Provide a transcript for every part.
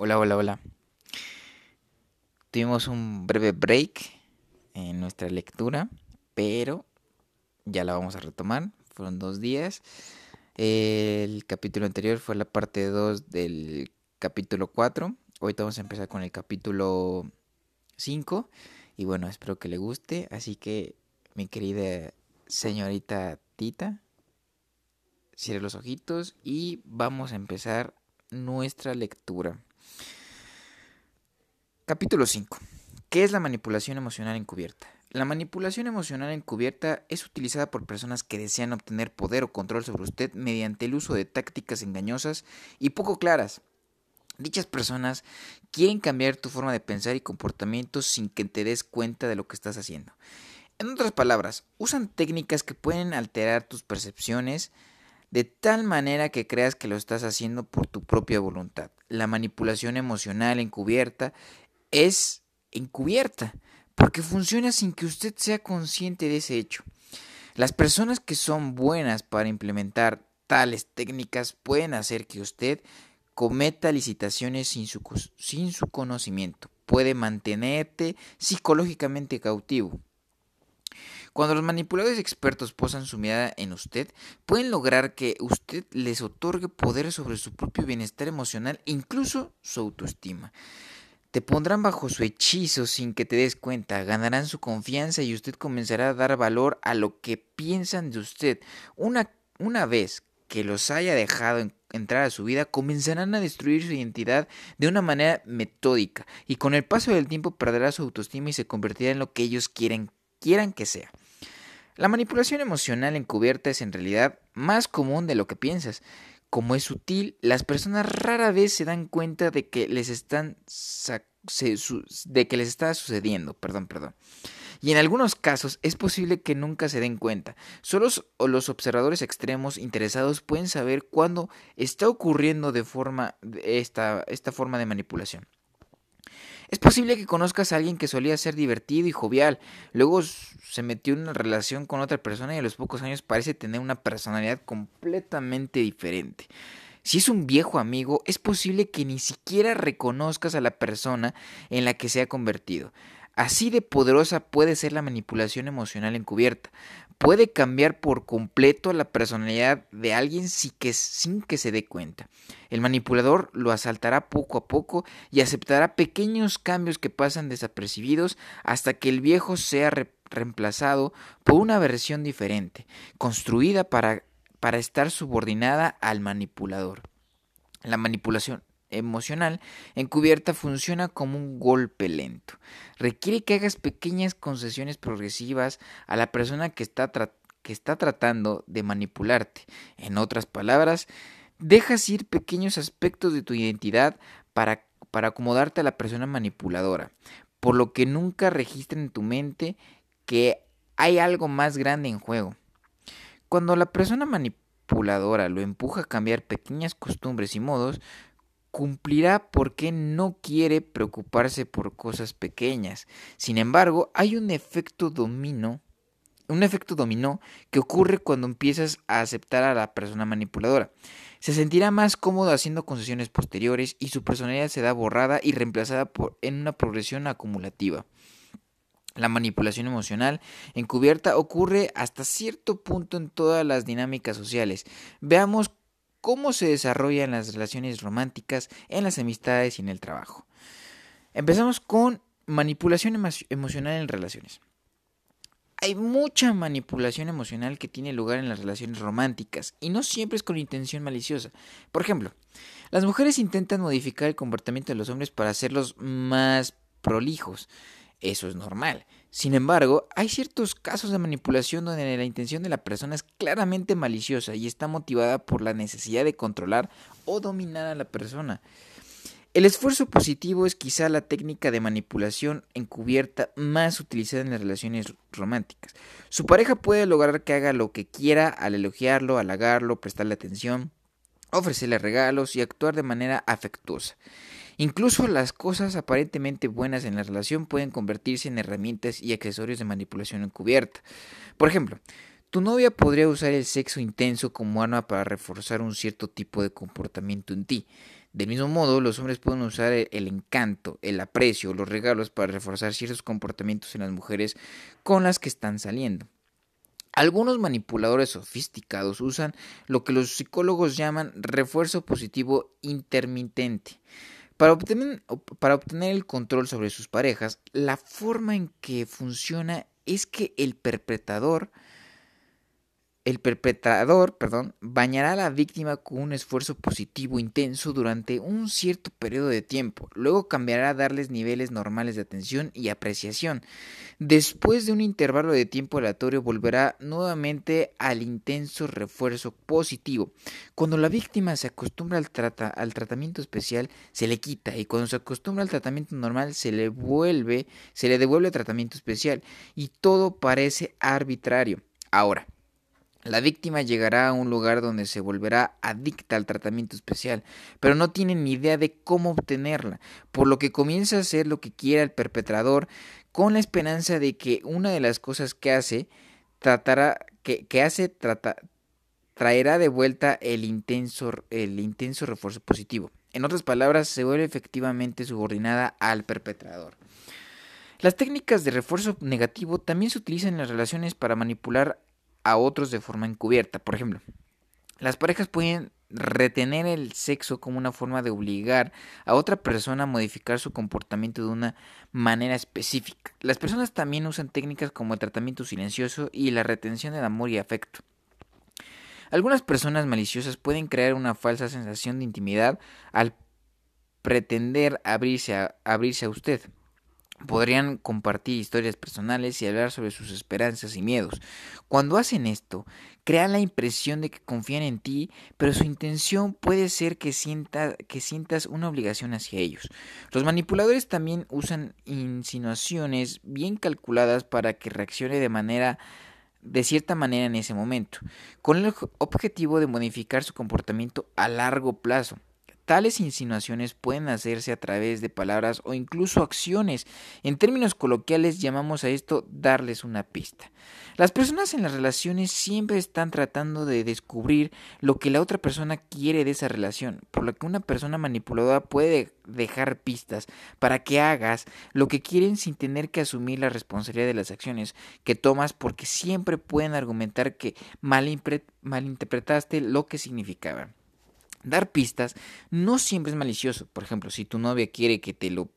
Hola, hola, hola. Tuvimos un breve break en nuestra lectura, pero ya la vamos a retomar. Fueron dos días. El capítulo anterior fue la parte 2 del capítulo 4. Ahorita vamos a empezar con el capítulo 5. Y bueno, espero que le guste. Así que, mi querida señorita Tita, cierre los ojitos y vamos a empezar nuestra lectura. Capítulo 5. ¿Qué es la manipulación emocional encubierta? La manipulación emocional encubierta es utilizada por personas que desean obtener poder o control sobre usted mediante el uso de tácticas engañosas y poco claras. Dichas personas quieren cambiar tu forma de pensar y comportamiento sin que te des cuenta de lo que estás haciendo. En otras palabras, usan técnicas que pueden alterar tus percepciones de tal manera que creas que lo estás haciendo por tu propia voluntad. La manipulación emocional encubierta es encubierta, porque funciona sin que usted sea consciente de ese hecho. Las personas que son buenas para implementar tales técnicas pueden hacer que usted cometa licitaciones sin su, sin su conocimiento. Puede mantenerte psicológicamente cautivo. Cuando los manipuladores expertos posan su mirada en usted, pueden lograr que usted les otorgue poder sobre su propio bienestar emocional, incluso su autoestima. Te pondrán bajo su hechizo sin que te des cuenta, ganarán su confianza y usted comenzará a dar valor a lo que piensan de usted. Una, una vez que los haya dejado entrar a su vida, comenzarán a destruir su identidad de una manera metódica y con el paso del tiempo perderá su autoestima y se convertirá en lo que ellos quieren, quieran que sea. La manipulación emocional encubierta es en realidad más común de lo que piensas. Como es sutil, las personas rara vez se dan cuenta de que les está sucediendo, perdón, perdón. Y en algunos casos es posible que nunca se den cuenta. Solo los observadores extremos interesados pueden saber cuándo está ocurriendo de forma esta, esta forma de manipulación. Es posible que conozcas a alguien que solía ser divertido y jovial, luego se metió en una relación con otra persona y a los pocos años parece tener una personalidad completamente diferente. Si es un viejo amigo, es posible que ni siquiera reconozcas a la persona en la que se ha convertido. Así de poderosa puede ser la manipulación emocional encubierta. Puede cambiar por completo la personalidad de alguien sin que, sin que se dé cuenta. El manipulador lo asaltará poco a poco y aceptará pequeños cambios que pasan desapercibidos hasta que el viejo sea reemplazado por una versión diferente, construida para estar subordinada al manipulador. La manipulación emocional encubierta funciona como un golpe lento. Requiere que hagas pequeñas concesiones progresivas a la persona que está, que está tratando de manipularte. En otras palabras, dejas ir pequeños aspectos de tu identidad para, para acomodarte a la persona manipuladora, por lo que nunca registra en tu mente que hay algo más grande en juego. Cuando la persona manipuladora lo empuja a cambiar pequeñas costumbres y modos, cumplirá porque no quiere preocuparse por cosas pequeñas. Sin embargo, hay un efecto dominó, un efecto dominó que ocurre cuando empiezas a aceptar a la persona manipuladora. Se sentirá más cómodo haciendo concesiones posteriores y su personalidad será borrada y reemplazada en una progresión acumulativa. La manipulación emocional encubierta ocurre hasta cierto punto en todas las dinámicas sociales. Veamos cómo se desarrollan las relaciones románticas, en las amistades y en el trabajo. Empezamos con manipulación emocional en relaciones. Hay mucha manipulación emocional que tiene lugar en las relaciones románticas y no siempre es con intención maliciosa. Por ejemplo, las mujeres intentan modificar el comportamiento de los hombres para hacerlos más prolijos. Eso es normal. Sin embargo, hay ciertos casos de manipulación donde la intención de la persona es claramente maliciosa y está motivada por la necesidad de controlar o dominar a la persona. El esfuerzo positivo es quizá la técnica de manipulación encubierta más utilizada en las relaciones románticas. Su pareja puede lograr que haga lo que quiera al elogiarlo, halagarlo, prestarle atención, ofrecerle regalos y actuar de manera afectuosa. Incluso las cosas aparentemente buenas en la relación pueden convertirse en herramientas y accesorios de manipulación encubierta. Por ejemplo, tu novia podría usar el sexo intenso como arma para reforzar un cierto tipo de comportamiento en ti. Del mismo modo, los hombres pueden usar el encanto, el aprecio, los regalos para reforzar ciertos comportamientos en las mujeres con las que están saliendo. Algunos manipuladores sofisticados usan lo que los psicólogos llaman refuerzo positivo intermitente. Para obtener, para obtener, el control sobre sus parejas, la forma en que funciona es que el perpetrador el perpetrador, perdón, bañará a la víctima con un esfuerzo positivo intenso durante un cierto periodo de tiempo. Luego cambiará a darles niveles normales de atención y apreciación. Después de un intervalo de tiempo aleatorio volverá nuevamente al intenso refuerzo positivo. Cuando la víctima se acostumbra al, al tratamiento especial, se le quita y cuando se acostumbra al tratamiento normal, se le vuelve, se le devuelve tratamiento especial y todo parece arbitrario. Ahora, la víctima llegará a un lugar donde se volverá adicta al tratamiento especial, pero no tiene ni idea de cómo obtenerla, por lo que comienza a hacer lo que quiera el perpetrador con la esperanza de que una de las cosas que hace tratará que, hace traerá de vuelta el intenso, el intenso refuerzo positivo. En otras palabras, se vuelve efectivamente subordinada al perpetrador. Las técnicas de refuerzo negativo también se utilizan en las relaciones para manipular a otros de forma encubierta. Por ejemplo, las parejas pueden retener el sexo como una forma de obligar a otra persona a modificar su comportamiento de una manera específica. Las personas también usan técnicas como el tratamiento silencioso y la retención del amor y afecto. Algunas personas maliciosas pueden crear una falsa sensación de intimidad al pretender abrirse a, abrirse a usted. Podrían compartir historias personales y hablar sobre sus esperanzas y miedos. Cuando hacen esto, crean la impresión de que confían en ti, pero su intención puede ser que, sienta, que sientas una obligación hacia ellos. Los manipuladores también usan insinuaciones bien calculadas para que reaccione de manera de cierta manera en ese momento, con el objetivo de modificar su comportamiento a largo plazo. Tales insinuaciones pueden hacerse a través de palabras o incluso acciones. En términos coloquiales llamamos a esto darles una pista. Las personas en las relaciones siempre están tratando de descubrir lo que la otra persona quiere de esa relación, por lo que una persona manipuladora puede dejar pistas para que hagas lo que quieren sin tener que asumir la responsabilidad de las acciones que tomas porque siempre pueden argumentar que malinterpretaste lo que significaba. Dar pistas no siempre es malicioso. Por ejemplo, si tu novia quiere que te lo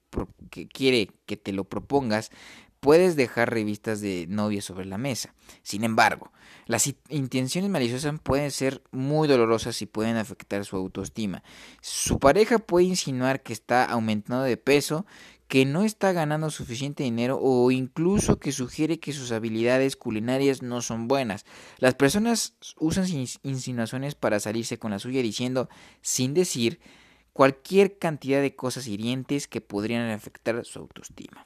que quiere que te lo propongas, puedes dejar revistas de novia sobre la mesa. Sin embargo, las intenciones maliciosas pueden ser muy dolorosas y pueden afectar su autoestima. Su pareja puede insinuar que está aumentando de peso, que no está ganando suficiente dinero o incluso que sugiere que sus habilidades culinarias no son buenas. Las personas usan insinuaciones para salirse con la suya diciendo, sin decir, cualquier cantidad de cosas hirientes que podrían afectar su autoestima.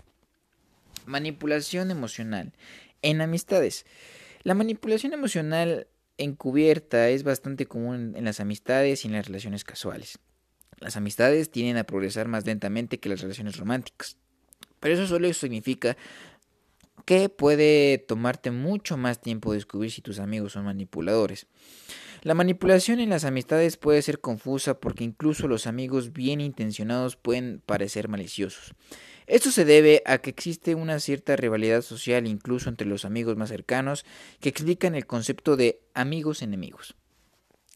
Manipulación emocional. En amistades. La manipulación emocional encubierta es bastante común en las amistades y en las relaciones casuales. Las amistades tienden a progresar más lentamente que las relaciones románticas. Pero eso solo significa que puede tomarte mucho más tiempo descubrir si tus amigos son manipuladores. La manipulación en las amistades puede ser confusa porque incluso los amigos bien intencionados pueden parecer maliciosos. Esto se debe a que existe una cierta rivalidad social incluso entre los amigos más cercanos que explican el concepto de amigos enemigos.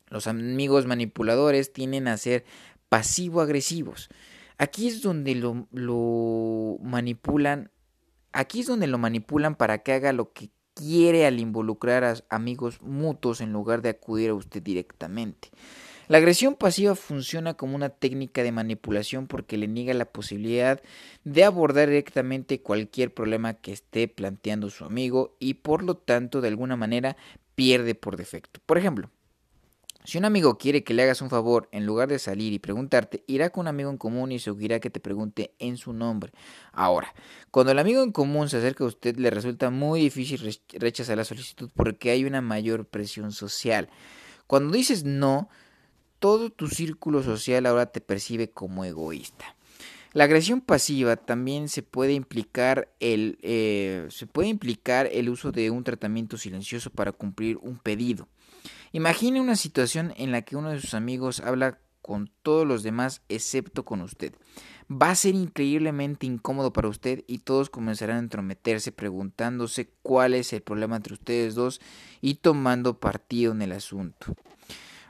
Los amigos manipuladores tienden a ser pasivo-agresivos. Aquí es donde lo, lo manipulan, aquí es donde lo manipulan para que haga lo que quiere al involucrar a amigos mutuos en lugar de acudir a usted directamente. La agresión pasiva funciona como una técnica de manipulación porque le niega la posibilidad de abordar directamente cualquier problema que esté planteando su amigo y por lo tanto de alguna manera pierde por defecto. Por ejemplo, si un amigo quiere que le hagas un favor, en lugar de salir y preguntarte, irá con un amigo en común y seguirá que te pregunte en su nombre. Ahora, cuando el amigo en común se acerca a usted, le resulta muy difícil rechazar la solicitud porque hay una mayor presión social. Cuando dices no, todo tu círculo social ahora te percibe como egoísta. La agresión pasiva también se puede implicar el, eh, se puede implicar el uso de un tratamiento silencioso para cumplir un pedido. Imagine una situación en la que uno de sus amigos habla con todos los demás excepto con usted. Va a ser increíblemente incómodo para usted y todos comenzarán a entrometerse preguntándose cuál es el problema entre ustedes dos y tomando partido en el asunto.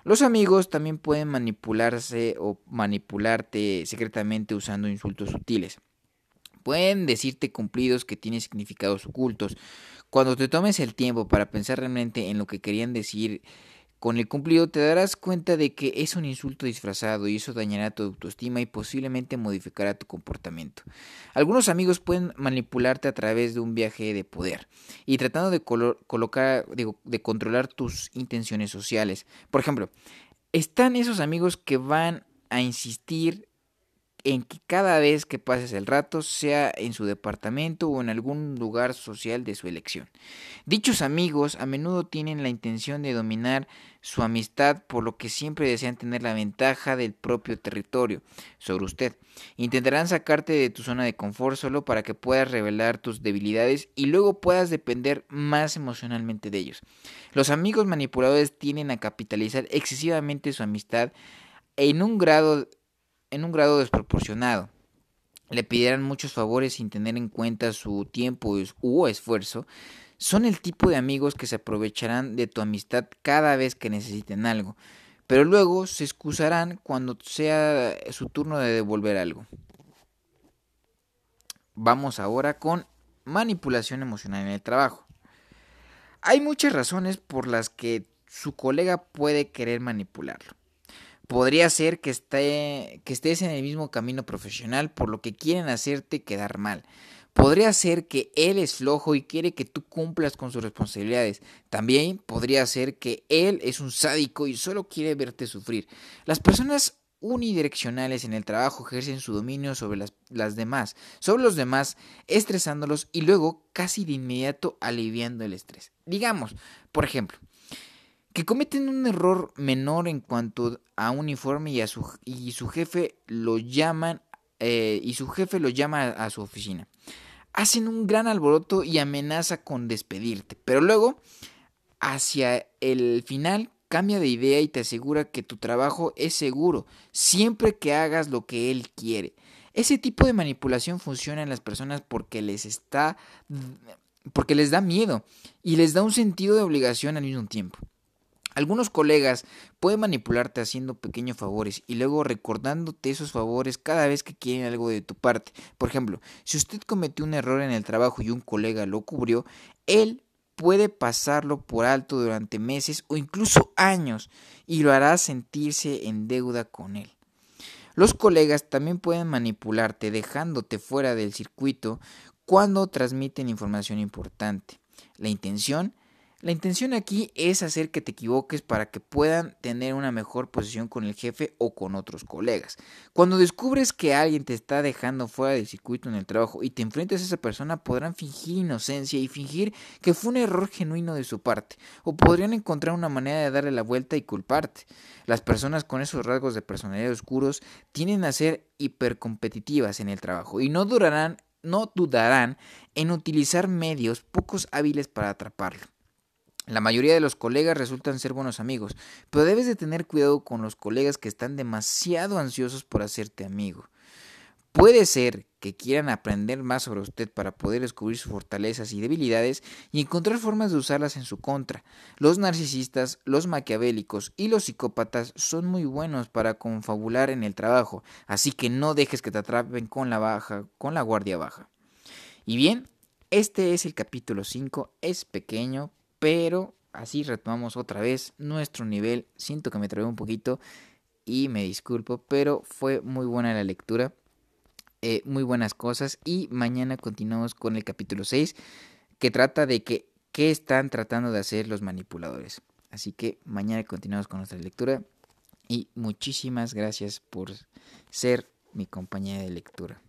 Los amigos también pueden manipularse o manipularte secretamente usando insultos sutiles. Pueden decirte cumplidos que tienen significados ocultos. Cuando te tomes el tiempo para pensar realmente en lo que querían decir con el cumplido te darás cuenta de que es un insulto disfrazado y eso dañará tu autoestima y posiblemente modificará tu comportamiento. Algunos amigos pueden manipularte a través de un viaje de poder y tratando de colocar, de controlar tus intenciones sociales. Por ejemplo, están esos amigos que van a insistir en que cada vez que pases el rato sea en su departamento o en algún lugar social de su elección. Dichos amigos a menudo tienen la intención de dominar su amistad por lo que siempre desean tener la ventaja del propio territorio sobre usted. Intentarán sacarte de tu zona de confort solo para que puedas revelar tus debilidades y luego puedas depender más emocionalmente de ellos. Los amigos manipuladores tienden a capitalizar excesivamente su amistad en un grado en un grado desproporcionado. Le pedirán muchos favores sin tener en cuenta su tiempo u esfuerzo. Son el tipo de amigos que se aprovecharán de tu amistad cada vez que necesiten algo, pero luego se excusarán cuando sea su turno de devolver algo. Vamos ahora con manipulación emocional en el trabajo. Hay muchas razones por las que su colega puede querer manipularlo. Podría ser que, esté, que estés en el mismo camino profesional por lo que quieren hacerte quedar mal. Podría ser que él es flojo y quiere que tú cumplas con sus responsabilidades. También podría ser que él es un sádico y solo quiere verte sufrir. Las personas unidireccionales en el trabajo ejercen su dominio sobre las, demás, sobre los demás, estresándolos y luego casi de inmediato aliviando el estrés. Digamos, por ejemplo, que cometen un error menor en cuanto a un uniforme y, a su, y su jefe lo llaman eh, y su jefe lo llama a, a su oficina. Hacen un gran alboroto y amenaza con despedirte, pero luego, hacia el final, cambia de idea y te asegura que tu trabajo es seguro, siempre que hagas lo que él quiere. Ese tipo de manipulación funciona en las personas porque les está porque les da miedo y les da un sentido de obligación al mismo tiempo. Algunos colegas pueden manipularte haciendo pequeños favores y luego recordándote esos favores cada vez que quieren algo de tu parte. Por ejemplo, si usted cometió un error en el trabajo y un colega lo cubrió, él puede pasarlo por alto durante meses o incluso años y lo hará sentirse en deuda con él. Los colegas también pueden manipularte dejándote fuera del circuito cuando transmiten información importante. La intención la intención aquí es hacer que te equivoques para que puedan tener una mejor posición con el jefe o con otros colegas. Cuando descubres que alguien te está dejando fuera del circuito en el trabajo y te enfrentas a esa persona, podrán fingir inocencia y fingir que fue un error genuino de su parte, o podrían encontrar una manera de darle la vuelta y culparte. Las personas con esos rasgos de personalidad oscuros tienden a ser hipercompetitivas en el trabajo y no durarán no dudarán en utilizar medios pocos hábiles para atraparlo. La mayoría de los colegas resultan ser buenos amigos, pero debes de tener cuidado con los colegas que están demasiado ansiosos por hacerte amigo. Puede ser que quieran aprender más sobre usted para poder descubrir sus fortalezas y debilidades y encontrar formas de usarlas en su contra. Los narcisistas, los maquiavélicos y los psicópatas son muy buenos para confabular en el trabajo, así que no dejes que te atrapen con la baja, con la guardia baja. Y bien, este es el capítulo 5, es pequeño, pero así retomamos otra vez nuestro nivel. Siento que me trabé un poquito y me disculpo, pero fue muy buena la lectura. Eh, muy buenas cosas y mañana continuamos con el capítulo 6 que trata de que, qué están tratando de hacer los manipuladores. Así que mañana continuamos con nuestra lectura y muchísimas gracias por ser mi compañía de lectura.